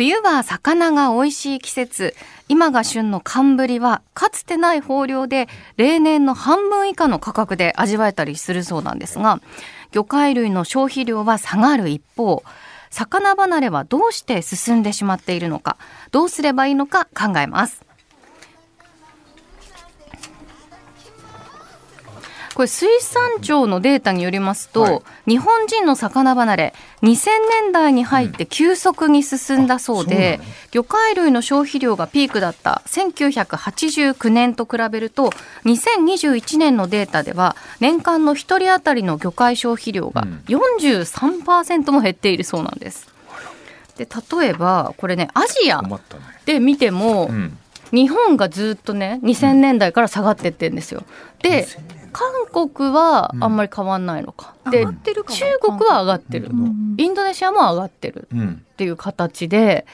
冬は魚が美味しい季節。今が旬の寒ぶりはかつてない豊漁で例年の半分以下の価格で味わえたりするそうなんですが、魚介類の消費量は下がる一方、魚離れはどうして進んでしまっているのか、どうすればいいのか考えます。これ水産庁のデータによりますと、はい日本人の魚離れ2000年代に入って急速に進んだそうで、うんそうなの？魚介類の消費量がピークだった1989年と比べると2021年のデータでは年間の1人当たりの魚介消費量がうん43%も減っているそうなんです。で例えばこれねアジア。で見ても、うん。日本がずっとね2000年代から下がってってんですよ。で韓国はあんまり変わんないのか。で上がってるか中な国は上がってる。うんインドネシアも上がってるうん。っていう形で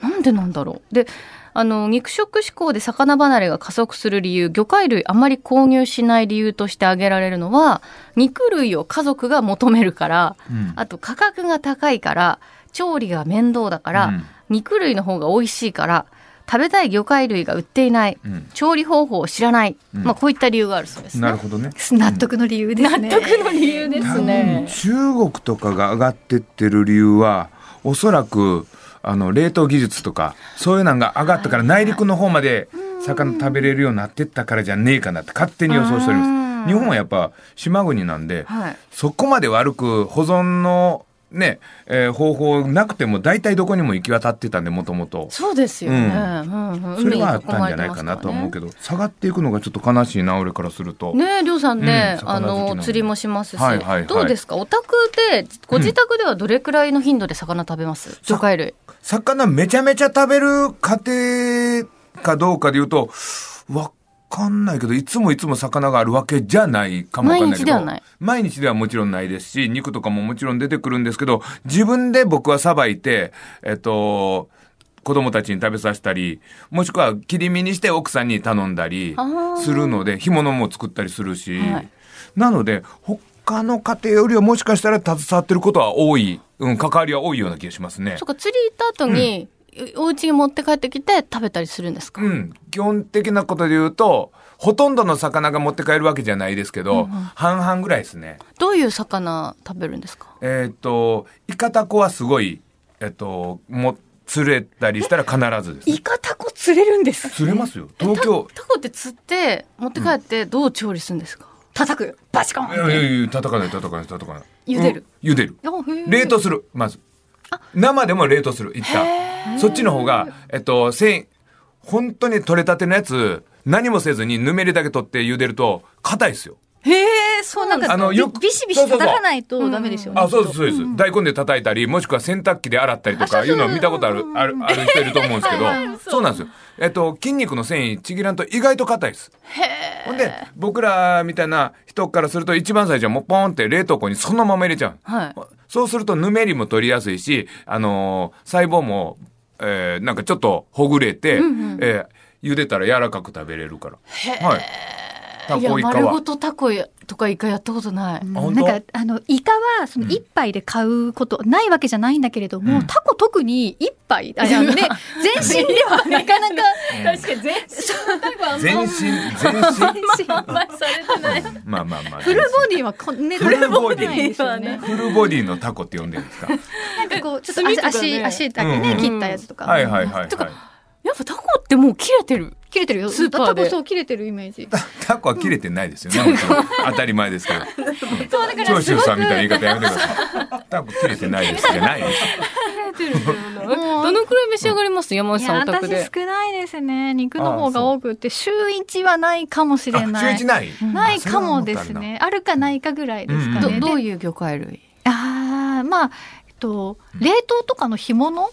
なんでなんだろう。であの肉食志向で魚離れが加速する理由魚介類あまり購入しない理由として挙げられるのは肉類を家族が求めるからうん。あと価格が高いから調理が面倒だから、うん肉類の方が美味しいから食べたい魚介類が売っていないうん調理方法を知らない、うんまあこういった理由があるそうですね。なるほどね。納得の理由ですね。納得の理由ですね。中国とかが上がってってる理由はおそらくあの冷凍技術とかそういうのが上がったから内陸の方まで魚食べれるようになってったからじゃねえかなって勝手に予想しておりうんます日本はやっぱ島国なんではい。そこまで悪く保存のね、えー方法なくても大体どこにも行き渡ってたんでもともとそうですよね。ううんうんそれはあったんじゃないかなとは思うけど。ど下がっていくのがちょっと悲しいな俺からすると。ねえ、りょうさんね、あうん魚好きなのの釣りもしますし、はいはいはいどうですか？お宅でご自宅ではどれくらいの頻度で魚食べます？魚介類。魚めちゃめちゃ食べる家庭かどうかで言うと、わかんないけど、いつもいつも魚があるわけじゃないかもわかんないけど。毎日ではない。毎日ではもちろんないですし、肉とかももちろん出てくるんですけど、自分で僕はさばいて、えっと、子供たちに食べさせたり、もしくは切り身にして奥さんに頼んだりするので、干物も作ったりするし、はいなので、他の家庭よりはもしかしたら携わってることは多い、うん、関わりは多いような気がしますねそ。っか釣り行った後に、お家に持って帰ってきて食べたりするんですか？うん、基本的なことで言うと、ほとんどの魚が持って帰るわけじゃないですけど、半々ぐらいですね。どういう魚食べるんですか？えっ、と、イカタコはすごい、えっ、と、も、釣れたりしたら必ずです、ね。イカタコ釣れるんです。釣れますよ。東京。タコって釣って持って帰ってどう調理するんですか？叩く。バチコンいやいやいや、叩かない、叩かない、叩かない。茹でるうん茹でる。冷凍する、まず。生でも冷凍する、一旦。そっちの方が、えっと、繊維、本当に取れたてのやつ、何もせずにぬめりだけ取って茹でると、硬いですよ。へえ、そうなんですか。あのよくビシビシ叩かないとダメですよね。あ、そうです、そうです。大根で叩いたり、もしくは洗濯機で洗ったりとかいうのを見たことある、ある、ある人いると思うんですけど、そうなんですよ。えっと、筋肉の繊維ちぎらんと意外と硬いです。ほんで、僕らみたいな人からすると一番最初はもうポンって冷凍庫にそのまま入れちゃう。はい。そうするとぬめりも取りやすいし、あのー細胞も、えーなんかちょっとほぐれて、えー茹でたら柔らかく食べれるから。はい。タいやコイカは。丸ごとタコやとかイカやったことない。なんかあのイカはその一杯で買うことないわけじゃないんだけれども、うんタコ特に一杯あのね全身ではなかなか確かに全全身、全身。あんまりされてない。まあまあまあ。フルボディはこんねフルボディないんですよね。フルボディのタコって呼んでるんですか？なんかこうちょっと足ね足足だけね、うんうん切ったやつとか。はいはいはい、はいとか。やっぱタコもう切れてる。切れてるよ。スーパーでタコそう切れてるイメージ。タコは切れてないですよね。もちろん当たり前ですけど。長州さんみたいな言い方やめてください。タコ切れてないですじゃないです。切れてるどのくらい召し上がります？山内さんお宅で。少ないですね。肉の方が多くて週一はないかもしれあ、ない。週一ない？ないかもですね。あるかないかぐらいですかね。どういう魚介類？ああまあと冷凍とかの干物、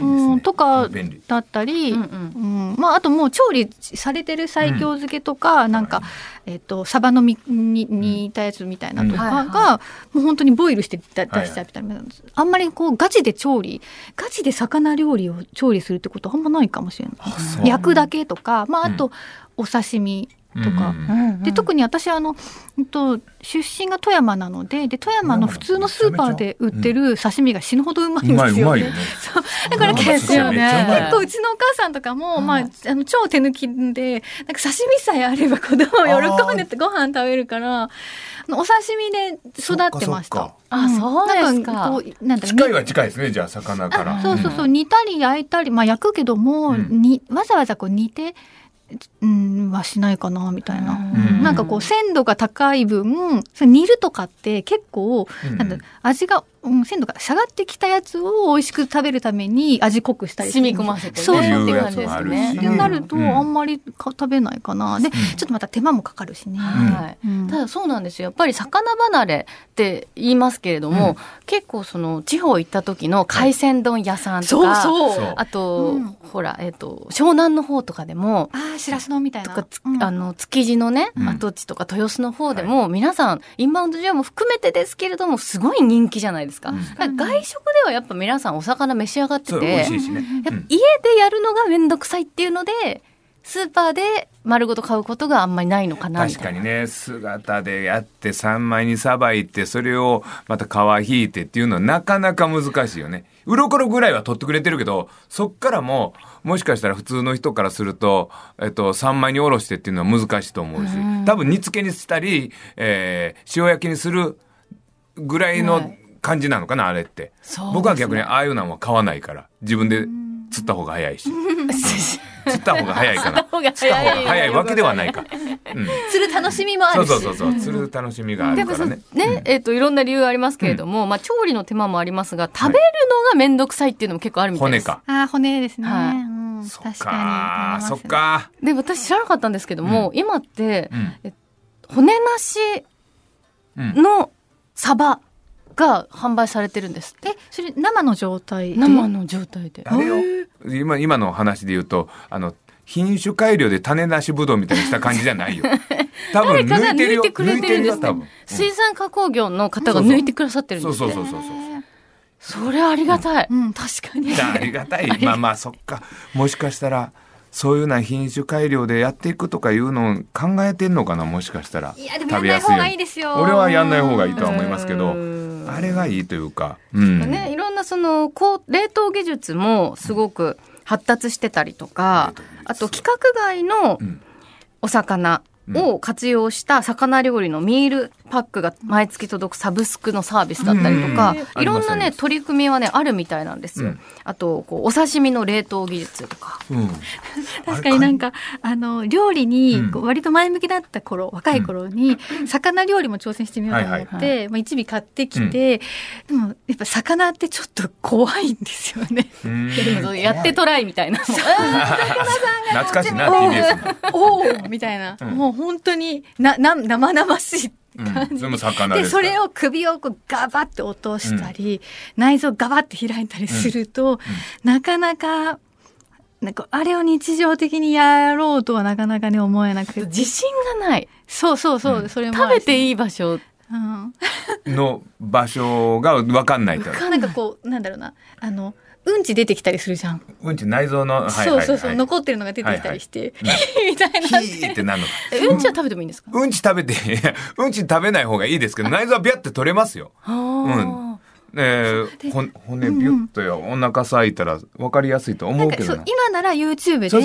うん、ね。とか。だったり、うんううん。んまあ、あともう調理されてる西京漬けとか、なんか、えっとサバのみに煮たやつみたいなとかが、うん。はもう本当にボイルしてだ出はいしちゃうみたいな、あんまりこうガチで調理ガチで魚料理を調理するってことあんまないかもしれない。焼くだけとか、まあ、あと、お刺身とか。で特に私あの、うんと、出身が富山なのでで富山の普通のスーパーで売ってる刺身が死ぬほどうまいんですよね。そう。だから結構結構うちのお母さんとかも、まあ、あの超手抜きでなんか刺身さえあれば 子供喜んでてご飯食べるからお刺身で育ってました。あ、そうですか。なんか近いは近いですね。じゃあ魚から。そうそうそう煮たり焼いたりまあ焼くけども、にわざわざこう煮てうん、はしないかなみたいな、ん、なんかこう鮮度が高い分煮るとかって結構、うん、なんだ味が、うん、鮮度が下がってきたやつを美味しく食べるために味濃くしたり染み込ませて、ね、そうそうって感じですね。ってなるとあんまりか食べないかな。で、ちょっとまた手間もかかるしね。はい。ただそうなんですよ。やっぱり魚離れって言いますけれども、結構その地方行った時の海鮮丼屋さんとか、そうそう。あと、ほら、えっ、ー、と湘南の方とかでもあしらす丼みたいな。とか、うん、あの、築地のね、跡地とか豊洲の方でも、皆さん、インバウンド需要も含めてですけれども、すごい人気じゃないですか。か？外食ではやっぱ皆さんお魚召し上がってて、ね、家でやるのがめんどくさいっていうので、スーパーで丸ごと買うことがあんまりないのかな確かにね。姿でやって三枚にさばいてそれをまた皮引いてっていうのはなかなか難しいよね。鱗ぐらいは取ってくれてるけどそっからももしかしたら普通の人からすると、えっと、三枚におろしてっていうのは難しいと思うし。多分煮付けにしたり、えー、塩焼きにするぐらいの感じなのかな、あれって、ね、僕は逆にああいうのは買わないから自分で釣った方が早いし。釣った方が早いかな。釣った方が早いわけではないか。うん、釣る楽しみもあるそうそうそう釣る楽しみがあるからね。ね、えっ、といろんな理由ありますけれども、まあ調理の手間もありますが、食べるのが面倒くさいっていうのも結構あるみたいです。骨か。あ骨ですね。はいうん、確かに。そっか。で私知らなかったんですけども、今って、え骨なしのサバ。が販売されてるんですえそれ生の状態生の状態で。あれよ。今今の話で言うとあの品種改良で種なしぶどうみたいにした感じじゃないよ。多分抜いてるよ。抜いてるんです、ね、水産加工業の方が抜いてくださってるんです、そうそうそうそうそう。それありがたい、うん、うん、確かに。ありがたい。まあまあそっか。もしかしたらそういうな品種改良でやっていくとかいうのを考えてんのかなもしかしたら。いやでもやんない方がいいですよ。俺はやんない方がいいとは思いますけどあれがいいというか、うん、ねいろんなそのこう冷凍技術もすごく発達してたりとか、うん、あと規格外のお魚を活用した魚料理のミールパックが毎月届くサブスクのサービスだったりとか、いろんなね取り組みはねあるみたいなんですよ。あとこうお刺身の冷凍技術とか。確かになんかあの料理に割と前向きだった頃、若い頃に魚料理も挑戦してみようと思って、まあ一尾買ってきて、でもやっぱ魚ってちょっと怖いんですよね。やってトライみたいな。懐かしいな TBS おおみたいな、もう本当になな生々しい感じ、うん、でそれを首をこうガバッて落としたり、うん、内臓ガバッて開いたりすると、うん、なかなかなんかあれを日常的にやろうとはなかなかね思えなくて。自信がない。そうそうそう、それも食べていい場所。の場所が分かんないから。なんかこうなんだろうな。あのうんち出てきたりするじゃん。うんち内臓の、はいはいはい、そうそうそう残ってるのが出てきたりして、はいはい、みたいな。ヒーってなるの。うんちは食べてもいいんですか？うんち食べて うんち食べない方がいいですけど内臓はビャって取れますよ。うん。えー、骨ビュッとよ、うん、お腹裂いたら分かりやすいと思うけど今なら YouTube でさ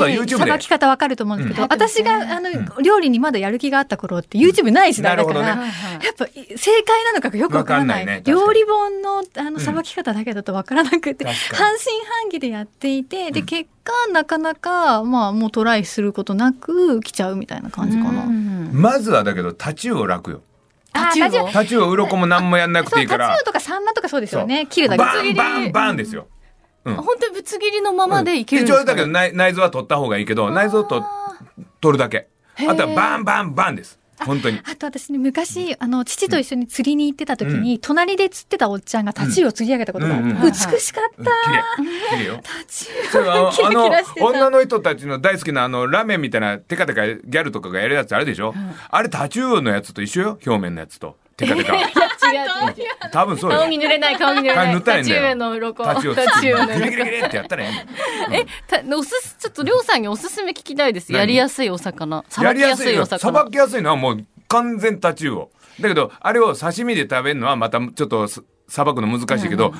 ばき方分かると思うんですけど、うん、私があの、うん、料理にまだやる気があった頃って YouTube ない時代だから、ね、やっぱ正解なのかよく分からない。料理本のあのさばき方だけだと分からなくて、半信半疑でやっていてで結果なかなかまあもうトライすることなく来ちゃうみたいな感じかな。まずはだけどタチウオ楽よ。タチウオタチウオ鱗も何もやんなくていいから。タチウオとかサンマとかそうですよね。切るだけ。バンバンバンですよ、うん、本当にぶつ切りのままでいけるんですか、ね、一応だけど内内臓は取った方がいいけど内臓と取るだけ。あとはバンバンバンです本当に。あと私ね昔あの父と一緒に釣りに行ってた時に、うん、隣で釣ってたおっちゃんがタチウオ釣り上げたことがあって、うんうん、美しかった、綺麗。よ。タチウオキラキラしてた。女の人たちの大好きなあのラーメンみたいなテカテカギャルとかがやるやつあるでしょ、うん、あれタチウオのやつと一緒よ。表面のやつと。テカテカ。う多分そうよ。顔に濡れない顔に濡れない。顔に塗ったらいいんだよ。タチウオの鱗タチウオタチウオのギリギリギ鱗リってやったらいい。のえたおすすちょっとりょうさんにおすすめ聞きたいです。何？やりやすいお魚。さやばきやりやすいお魚さばきやすいのはもう完全タチウオ。だけど、あれを刺身で食べるのはまたちょっとすさばくの難しいけど、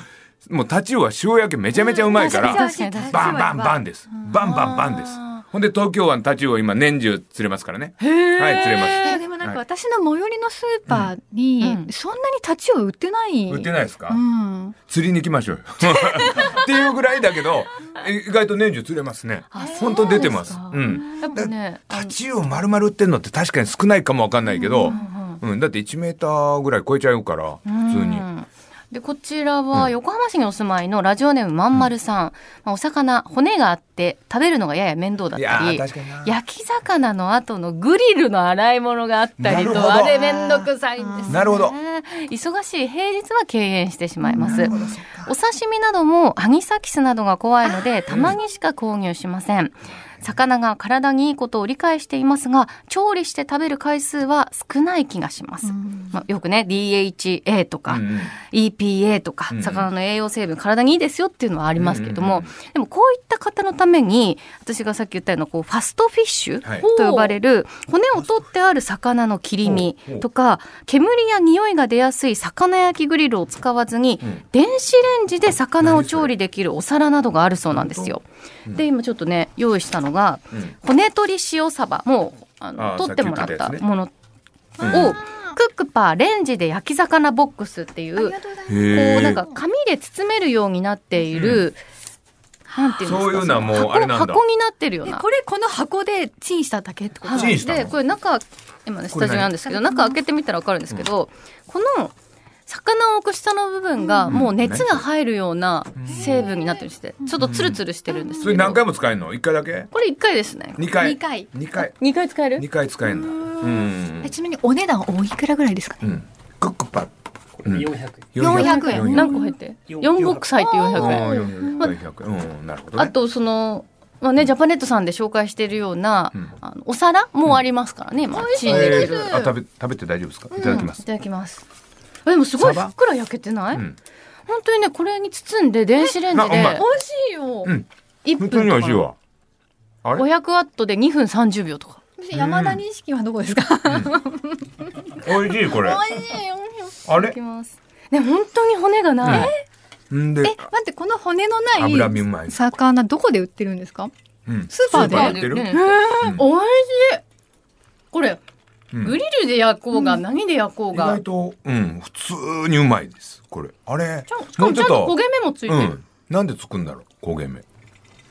もうタチウオは塩焼きめちゃめちゃうまいから、バンバンバンです。バンバンバンです。ほんで東京湾タチウオ今年中釣れますからね。はい、釣れます。私の最寄りのスーパーに、うんそんなにタチウオ売ってない。売ってないですか、うん。釣りに行きましょうよ。っていうぐらいだけど、意外と年中釣れますね。本当出てます。そうん。やっぱねタチウオ丸々売ってんのって確かに少ないかもわかんないけど、うんうん、だって1メーターぐらい超えちゃうから、普通に。うんでこちらは横浜市にお住まいのラジオネームまんまるさん、まあ、お魚骨があって食べるのがやや面倒だったり。焼き魚の後のグリルの洗い物があったりとあれ面倒くさいんですね。なるほど。忙しい平日は敬遠してしまいます。お刺身などもアニサキスなどが怖いのでたまにしか購入しません魚が体にいいことを理解していますが調理して食べる回数は少ない気がします、まあ、よくね DHA とか、うんうん。EPA とかうんうん。魚の栄養成分体にいいですよっていうのはありますけども、うんうんでもこういった方のために私がさっき言ったようなこうファストフィッシュはい。と呼ばれる骨を取ってある魚の切り身とか煙や匂いが出やすい魚焼きグリルを使わずにうん。電子レンジで魚を調理できるお皿などがあるそうなんですよ。で今ちょっとね用意したのがうん。骨取り塩サバもうあの取ってもらったものうん。をクックパーレンジで焼き魚ボックスっていう。こうなんか紙で包めるようになっている、なんていうんですかそういうのはもう箱あれなんだ。箱になってるよな。これこの箱でチンしただけってことはいチンしたのでこれ中今ねスタジオなんですけど中開けてみたら分かるんですけど、この魚を置く下の部分がもう熱が入るような成分になってるんですちょっとツルツルしてるんですけど。それ何回も使えるの？一回だけ？これ1回ですね。二回。二回。二回。2回使える？二回使えるんだ。うん。えちなみにお値段おいくらぐらいですかね？うん。クックパッうん。400 400円。何個入って？4ボックス入って400円ああ四百。百うん。なるほどね。あとそのまあね、ジャパネットさんで紹介しているような、うん。あのお皿もありますからね、今チンできる、えーあ食べ食べて大丈夫ですか？いただきます。いただきます。あでもすごいふっくら焼けてない、うん。本当にねこれに包んで電子レンジで美味しいよ。うん。1本当に分とか美味しいわ。あれ？500ワットで2分30秒とか。私山田錦はどこですか？美味しいこれ。美味しいよ。あれ？きます。ね本当に骨がない、ん。でえ、待ってこの骨のない魚どこで売ってるんですか？うん。スーパーで。ス売ってる？ねうん。美味しい。これうんグリルで焼こうが、何で焼こう意が外とうん普通にうまいですこれ。あれしかもちゃんと焦げ目もついてる、うん。なんでつくんだろう焦げ目。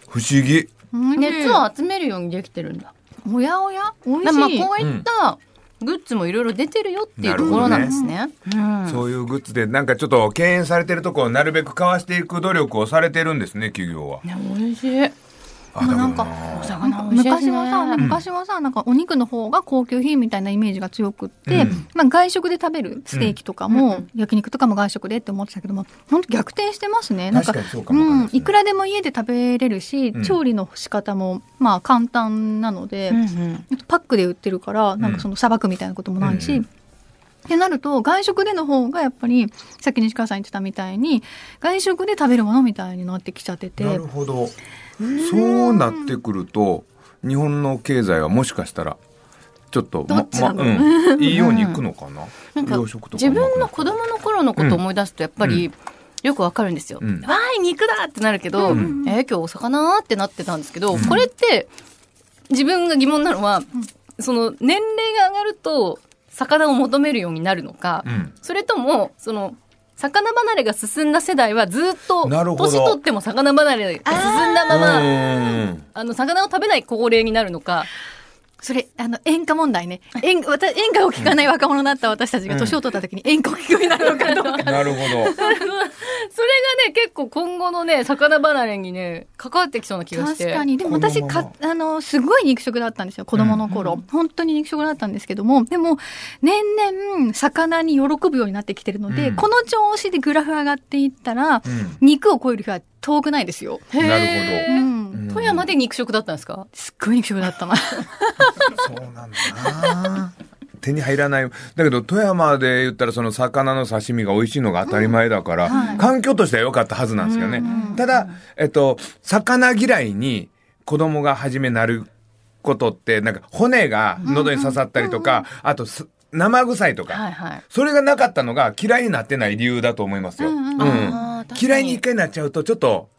不思議。熱を集めるようにできてるんだ。おやおや？美だから味しい。まあこういったグッズもいろいろ出てるよっていうところなんですね。うん。そういうグッズでなんかちょっと敬遠されてるところをなるべくかわしていく努力をされてるんですね企業は。ね美味しい。あでもなんか昔はさ、昔はさ、なんかお肉の方が高級品みたいなイメージが強くって、うん。まあ外食で食べるステーキとかも、うん。焼肉とかも外食でって思ってたけども、本当逆転してますね。なんか確かにそうかもわかんないうん、いくらでも家で食べれるし、うん。調理の仕方もまあ簡単なので、パックで売ってるから、なんかそのさばくみたいなこともないし、うん。ってなると外食での方がやっぱりさっき西川さん言ってたみたいに外食で食べるものみたいになってきちゃっててなるほど。そうなってくると日本の経済はもしかしたらちょっとどっちだろううん、いいようにいくのかな？なんか自分の子供の頃のことを思い出すとやっぱり、よくわかるんですよ。うん。わーい肉だってなるけど、うん。えー今日お魚ってなってたんですけど、うん。これって自分が疑問なのは、その年齢が上がると魚を求めるようになるのか、うん。それともその魚離れが進んだ世代はずっと年取っても魚離れが進んだままうん。あの魚を食べない高齢になるのか。それあの演歌問題ね。演歌私演歌を聴かない若者だった私たちが年を取った時に演歌を聴くようになるのかどうか、なるほど。それがね結構今後のね魚離れにね関わってきそうな気がして。確かに。でも私かあのすごい肉食だったんですよ子供の頃、本当に肉食だったんですけども。でも年々魚に喜ぶようになってきてるので、うん。この調子でグラフ上がっていったら、うん。肉を超える日は遠くないですよ、なるうん。うん。富山で肉食だったんですか？すっごい肉食だった。な そうなんだな。手に入らない。だけど、富山で言ったらその魚の刺身が美味しいのが当たり前だから、環境としては良かったはずなんですよね。ただ、えっと、魚嫌いに子供が初めなることって、なんか骨が喉に刺さったりとか、あと生臭いとか、はいはい、それがなかったのが嫌いになってない理由だと思いますよ。うん、うん、嫌いに一回なっちゃうとちょっと、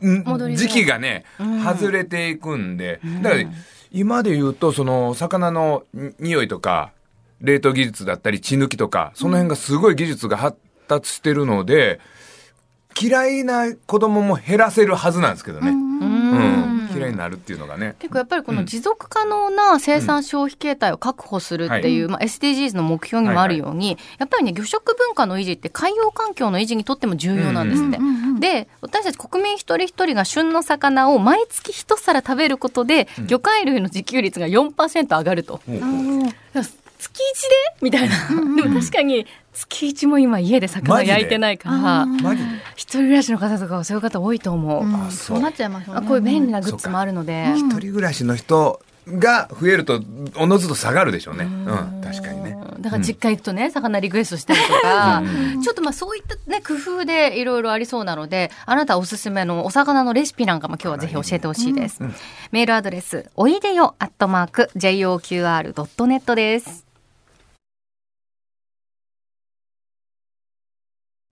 時期がね、外れていくんで、だから、今で言うと、その、魚の匂いとか、冷凍技術だったり、血抜きとか、その辺がすごい技術が発達してるので、嫌いな子供も減らせるはずなんですけどね。うん。嫌いになるっていうのがね。結構やっぱりこの持続可能な生産消費形態を確保するっていう、うん、まあ、SDGs の目標にもあるように、はいはい、やっぱりね、魚食文化の維持って海洋環境の維持にとっても重要なんですって。で、私たち国民一人一人が旬の魚を毎月一皿食べることで、魚介類の自給率が4%上がると。うん月一で？みたいな。でも確かに月一も今家で魚焼いてないから、一人暮らしの方とかはそういう方多いと思う。あそうなっちゃいますね。こういう便利なグッズもあるので。一人暮らしの人が増えるとおのずと下がるでしょうね。うん、確かにね。だから実家行くとね、魚リクエストしたりとか、ちょっとまあそういったね、工夫でいろいろありそうなので、あなたおすすめのお魚のレシピなんかも今日はぜひ教えてほしいです。メールアドレス、おいでよアットマーク JOQR.net です。